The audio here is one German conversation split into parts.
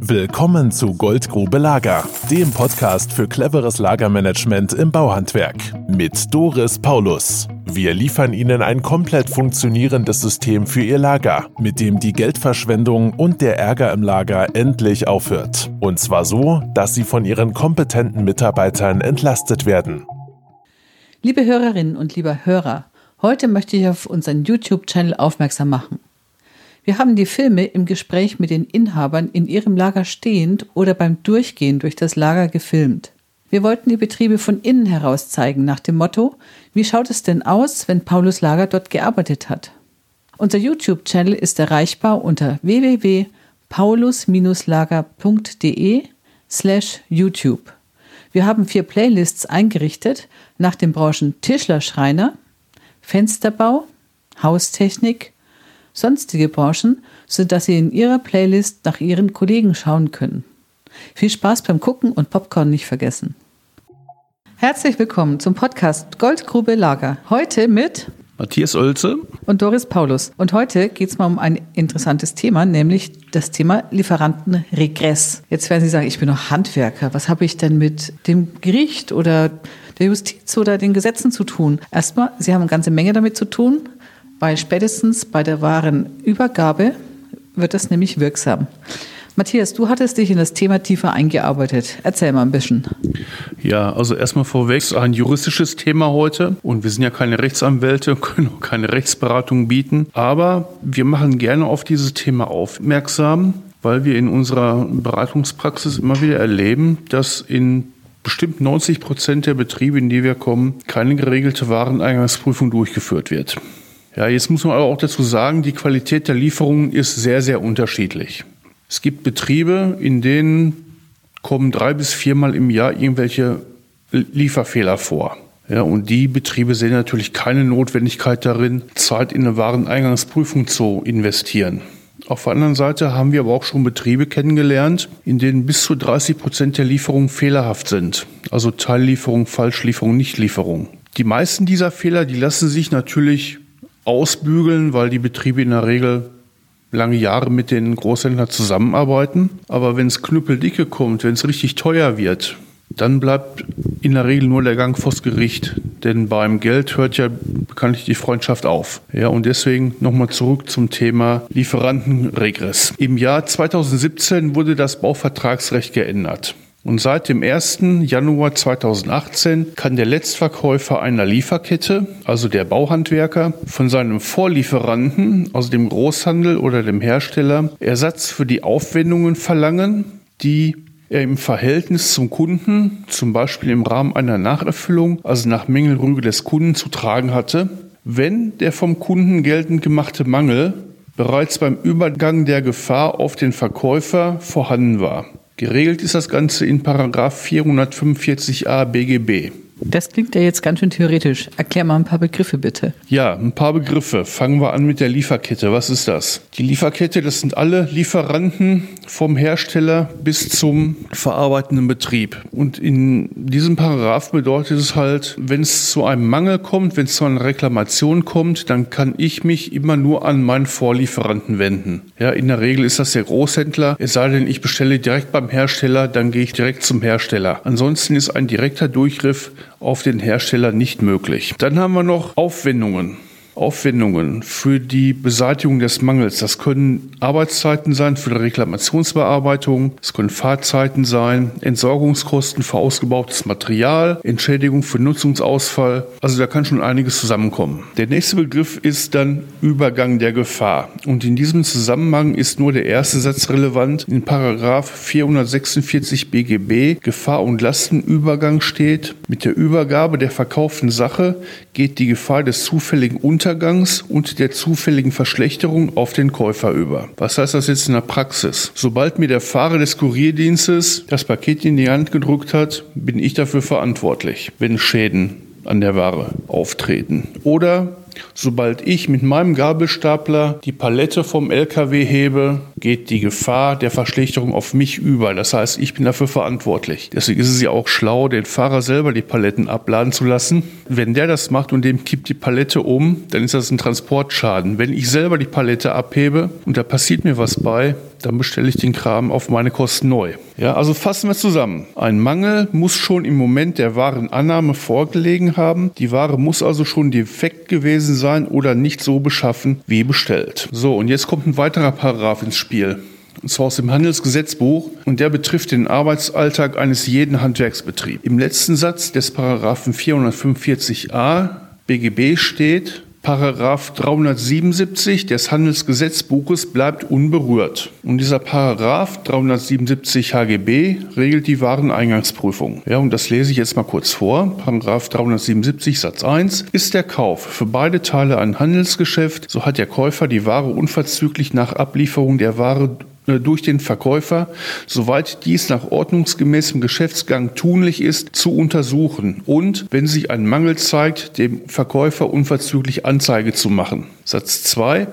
Willkommen zu Goldgrube Lager, dem Podcast für cleveres Lagermanagement im Bauhandwerk mit Doris Paulus. Wir liefern Ihnen ein komplett funktionierendes System für Ihr Lager, mit dem die Geldverschwendung und der Ärger im Lager endlich aufhört. Und zwar so, dass Sie von Ihren kompetenten Mitarbeitern entlastet werden. Liebe Hörerinnen und lieber Hörer, heute möchte ich auf unseren YouTube-Channel aufmerksam machen. Wir haben die Filme im Gespräch mit den Inhabern in ihrem Lager stehend oder beim Durchgehen durch das Lager gefilmt. Wir wollten die Betriebe von innen heraus zeigen, nach dem Motto, wie schaut es denn aus, wenn Paulus Lager dort gearbeitet hat? Unser YouTube-Channel ist erreichbar unter www.paulus-lager.de slash YouTube. Wir haben vier Playlists eingerichtet nach den Branchen Tischler-Schreiner, Fensterbau, Haustechnik, sonstige Branchen, sodass Sie in Ihrer Playlist nach Ihren Kollegen schauen können. Viel Spaß beim Gucken und Popcorn nicht vergessen. Herzlich willkommen zum Podcast Goldgrube Lager. Heute mit Matthias Oelze und Doris Paulus. Und heute geht es mal um ein interessantes Thema, nämlich das Thema Lieferantenregress. Jetzt werden Sie sagen, ich bin noch Handwerker. Was habe ich denn mit dem Gericht oder der Justiz oder den Gesetzen zu tun? Erstmal, Sie haben eine ganze Menge damit zu tun weil spätestens bei der Warenübergabe wird das nämlich wirksam. Matthias, du hattest dich in das Thema tiefer eingearbeitet. Erzähl mal ein bisschen. Ja, also erstmal vorweg ein juristisches Thema heute und wir sind ja keine Rechtsanwälte, können auch keine Rechtsberatung bieten, aber wir machen gerne auf dieses Thema aufmerksam, weil wir in unserer Beratungspraxis immer wieder erleben, dass in bestimmt 90 Prozent der Betriebe, in die wir kommen, keine geregelte Wareneingangsprüfung durchgeführt wird. Ja, jetzt muss man aber auch dazu sagen, die Qualität der Lieferungen ist sehr, sehr unterschiedlich. Es gibt Betriebe, in denen kommen drei bis viermal im Jahr irgendwelche Lieferfehler vor. Ja, und die Betriebe sehen natürlich keine Notwendigkeit darin, Zeit in eine Wareneingangsprüfung zu investieren. Auf der anderen Seite haben wir aber auch schon Betriebe kennengelernt, in denen bis zu 30 Prozent der Lieferungen fehlerhaft sind. Also Teillieferung, Falschlieferung, Nichtlieferung. Die meisten dieser Fehler, die lassen sich natürlich ausbügeln, weil die Betriebe in der Regel lange Jahre mit den Großhändlern zusammenarbeiten. Aber wenn es knüppeldicke kommt, wenn es richtig teuer wird, dann bleibt in der Regel nur der Gang vors Gericht. Denn beim Geld hört ja bekanntlich die Freundschaft auf. Ja, und deswegen nochmal zurück zum Thema Lieferantenregress. Im Jahr 2017 wurde das Bauvertragsrecht geändert. Und seit dem 1. Januar 2018 kann der Letztverkäufer einer Lieferkette, also der Bauhandwerker, von seinem Vorlieferanten, also dem Großhandel oder dem Hersteller, Ersatz für die Aufwendungen verlangen, die er im Verhältnis zum Kunden, zum Beispiel im Rahmen einer Nacherfüllung, also nach Mängelrüge des Kunden zu tragen hatte, wenn der vom Kunden geltend gemachte Mangel bereits beim Übergang der Gefahr auf den Verkäufer vorhanden war. Geregelt ist das Ganze in Paragraph 445a BGB. Das klingt ja jetzt ganz schön theoretisch. Erklär mal ein paar Begriffe bitte. Ja, ein paar Begriffe. Fangen wir an mit der Lieferkette. Was ist das? Die Lieferkette, das sind alle Lieferanten vom Hersteller bis zum verarbeitenden Betrieb. Und in diesem Paragraph bedeutet es halt, wenn es zu einem Mangel kommt, wenn es zu einer Reklamation kommt, dann kann ich mich immer nur an meinen Vorlieferanten wenden. Ja, in der Regel ist das der Großhändler. Es sei denn, ich bestelle direkt beim Hersteller, dann gehe ich direkt zum Hersteller. Ansonsten ist ein direkter Durchgriff auf den Hersteller nicht möglich. Dann haben wir noch Aufwendungen. Aufwendungen für die Beseitigung des Mangels. Das können Arbeitszeiten sein für die Reklamationsbearbeitung, es können Fahrzeiten sein, Entsorgungskosten für ausgebautes Material, Entschädigung für Nutzungsausfall. Also da kann schon einiges zusammenkommen. Der nächste Begriff ist dann Übergang der Gefahr. Und in diesem Zusammenhang ist nur der erste Satz relevant. In Paragraph 446 BGB Gefahr und Lastenübergang steht, mit der Übergabe der verkauften Sache geht die Gefahr des zufälligen Unter Untergangs und der zufälligen Verschlechterung auf den Käufer über. Was heißt das jetzt in der Praxis? Sobald mir der Fahrer des Kurierdienstes das Paket in die Hand gedrückt hat, bin ich dafür verantwortlich, wenn Schäden an der Ware auftreten. Oder sobald ich mit meinem Gabelstapler die Palette vom LKW hebe, geht die Gefahr der Verschlechterung auf mich über. Das heißt, ich bin dafür verantwortlich. Deswegen ist es ja auch schlau, den Fahrer selber die Paletten abladen zu lassen. Wenn der das macht und dem kippt die Palette um, dann ist das ein Transportschaden. Wenn ich selber die Palette abhebe und da passiert mir was bei, dann bestelle ich den Kram auf meine Kosten neu. Ja, also fassen wir zusammen. Ein Mangel muss schon im Moment der Warenannahme vorgelegen haben. Die Ware muss also schon defekt gewesen sein oder nicht so beschaffen wie bestellt. So, und jetzt kommt ein weiterer Paragraph ins Spiel. Und zwar aus dem Handelsgesetzbuch und der betrifft den Arbeitsalltag eines jeden Handwerksbetriebs. Im letzten Satz des Paragraphen 445a BGB steht, Paragraph 377 des Handelsgesetzbuches bleibt unberührt. Und dieser Paragraph 377 HGB regelt die Wareneingangsprüfung. Ja, und das lese ich jetzt mal kurz vor. Paragraph 377 Satz 1 ist der Kauf für beide Teile ein Handelsgeschäft, so hat der Käufer die Ware unverzüglich nach Ablieferung der Ware durch den Verkäufer, soweit dies nach ordnungsgemäßem Geschäftsgang tunlich ist, zu untersuchen und, wenn sich ein Mangel zeigt, dem Verkäufer unverzüglich Anzeige zu machen. Satz 2.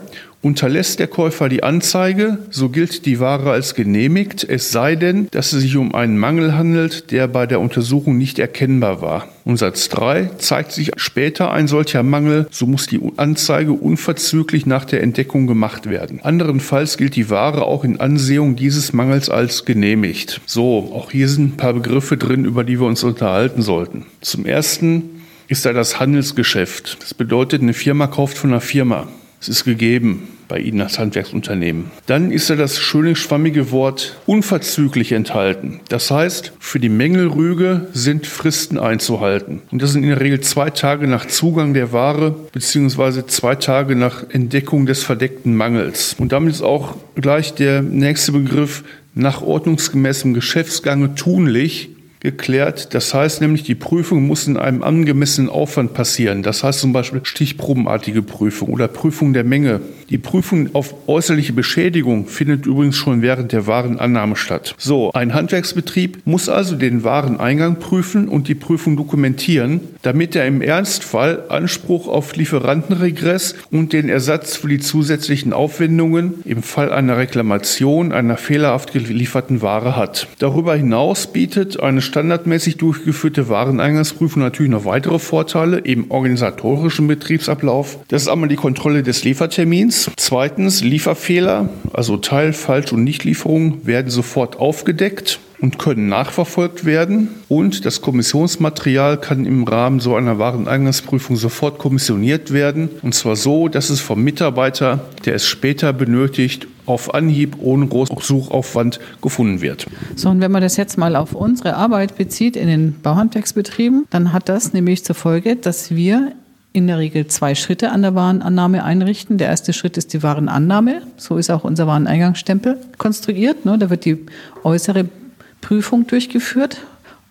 Unterlässt der Käufer die Anzeige, so gilt die Ware als genehmigt, es sei denn, dass es sich um einen Mangel handelt, der bei der Untersuchung nicht erkennbar war. Und Satz 3 zeigt sich später ein solcher Mangel, so muss die Anzeige unverzüglich nach der Entdeckung gemacht werden. Anderenfalls gilt die Ware auch in Ansehung dieses Mangels als genehmigt. So, auch hier sind ein paar Begriffe drin, über die wir uns unterhalten sollten. Zum ersten ist da das Handelsgeschäft. Das bedeutet, eine Firma kauft von einer Firma. Es ist gegeben bei Ihnen als Handwerksunternehmen. Dann ist da das schöne schwammige Wort unverzüglich enthalten. Das heißt, für die Mängelrüge sind Fristen einzuhalten. Und das sind in der Regel zwei Tage nach Zugang der Ware beziehungsweise zwei Tage nach Entdeckung des verdeckten Mangels. Und damit ist auch gleich der nächste Begriff nach ordnungsgemäßem Geschäftsgange tunlich geklärt. Das heißt nämlich, die Prüfung muss in einem angemessenen Aufwand passieren. Das heißt zum Beispiel stichprobenartige Prüfung oder Prüfung der Menge. Die Prüfung auf äußerliche Beschädigung findet übrigens schon während der Warenannahme statt. So, ein Handwerksbetrieb muss also den Wareneingang prüfen und die Prüfung dokumentieren, damit er im Ernstfall Anspruch auf Lieferantenregress und den Ersatz für die zusätzlichen Aufwendungen im Fall einer Reklamation einer fehlerhaft gelieferten Ware hat. Darüber hinaus bietet eine standardmäßig durchgeführte Wareneingangsprüfung natürlich noch weitere Vorteile im organisatorischen Betriebsablauf. Das ist einmal die Kontrolle des Liefertermins. Zweitens Lieferfehler, also Teil, Falsch- und Nichtlieferungen werden sofort aufgedeckt und können nachverfolgt werden. Und das Kommissionsmaterial kann im Rahmen so einer Wareneingangsprüfung sofort kommissioniert werden. Und zwar so, dass es vom Mitarbeiter, der es später benötigt, auf Anhieb ohne großen Suchaufwand gefunden wird. So, und wenn man das jetzt mal auf unsere Arbeit bezieht in den Bauhandwerksbetrieben, dann hat das nämlich zur Folge, dass wir in der Regel zwei Schritte an der Warenannahme einrichten. Der erste Schritt ist die Warenannahme. So ist auch unser Wareneingangsstempel konstruiert. Ne? Da wird die äußere Prüfung durchgeführt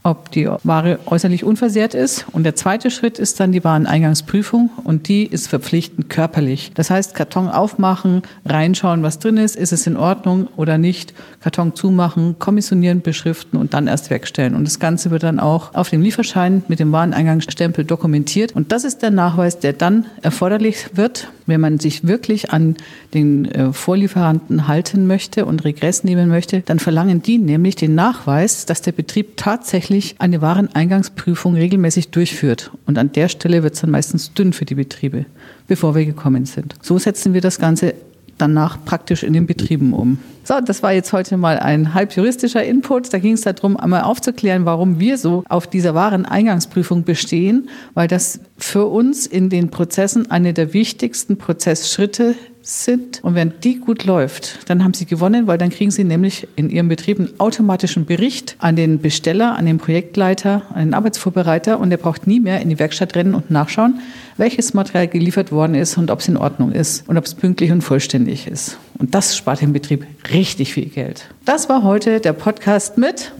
ob die Ware äußerlich unversehrt ist. Und der zweite Schritt ist dann die Wareneingangsprüfung und die ist verpflichtend körperlich. Das heißt, Karton aufmachen, reinschauen, was drin ist, ist es in Ordnung oder nicht, Karton zumachen, kommissionieren, beschriften und dann erst wegstellen. Und das Ganze wird dann auch auf dem Lieferschein mit dem Wareneingangsstempel dokumentiert. Und das ist der Nachweis, der dann erforderlich wird, wenn man sich wirklich an den äh, Vorlieferanten halten möchte und Regress nehmen möchte, dann verlangen die nämlich den Nachweis, dass der Betrieb tatsächlich tatsächlich eine Wareneingangsprüfung regelmäßig durchführt. Und an der Stelle wird es dann meistens dünn für die Betriebe, bevor wir gekommen sind. So setzen wir das Ganze danach praktisch in den Betrieben um. So, das war jetzt heute mal ein halb juristischer Input. Da ging es darum, einmal aufzuklären, warum wir so auf dieser Wareneingangsprüfung bestehen, weil das für uns in den Prozessen eine der wichtigsten Prozessschritte sind. Und wenn die gut läuft, dann haben Sie gewonnen, weil dann kriegen Sie nämlich in Ihrem Betrieb einen automatischen Bericht an den Besteller, an den Projektleiter, an den Arbeitsvorbereiter und der braucht nie mehr in die Werkstatt rennen und nachschauen, welches Material geliefert worden ist und ob es in Ordnung ist und ob es pünktlich und vollständig ist. Und das spart dem Betrieb richtig viel Geld. Das war heute der Podcast mit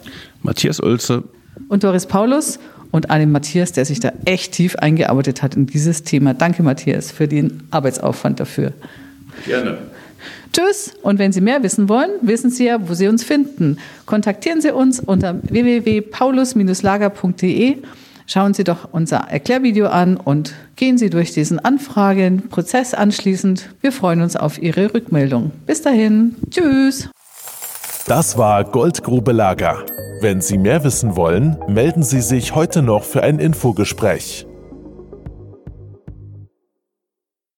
Matthias Oelze und Doris Paulus und einem Matthias, der sich da echt tief eingearbeitet hat in dieses Thema. Danke, Matthias, für den Arbeitsaufwand dafür. Gerne. Tschüss. Und wenn Sie mehr wissen wollen, wissen Sie ja, wo Sie uns finden. Kontaktieren Sie uns unter www.paulus-lager.de. schauen Sie doch unser Erklärvideo an und gehen Sie durch diesen Anfragenprozess anschließend. Wir freuen uns auf Ihre Rückmeldung. Bis dahin. Tschüss. Das war Goldgrube Lager. Wenn Sie mehr wissen wollen, melden Sie sich heute noch für ein Infogespräch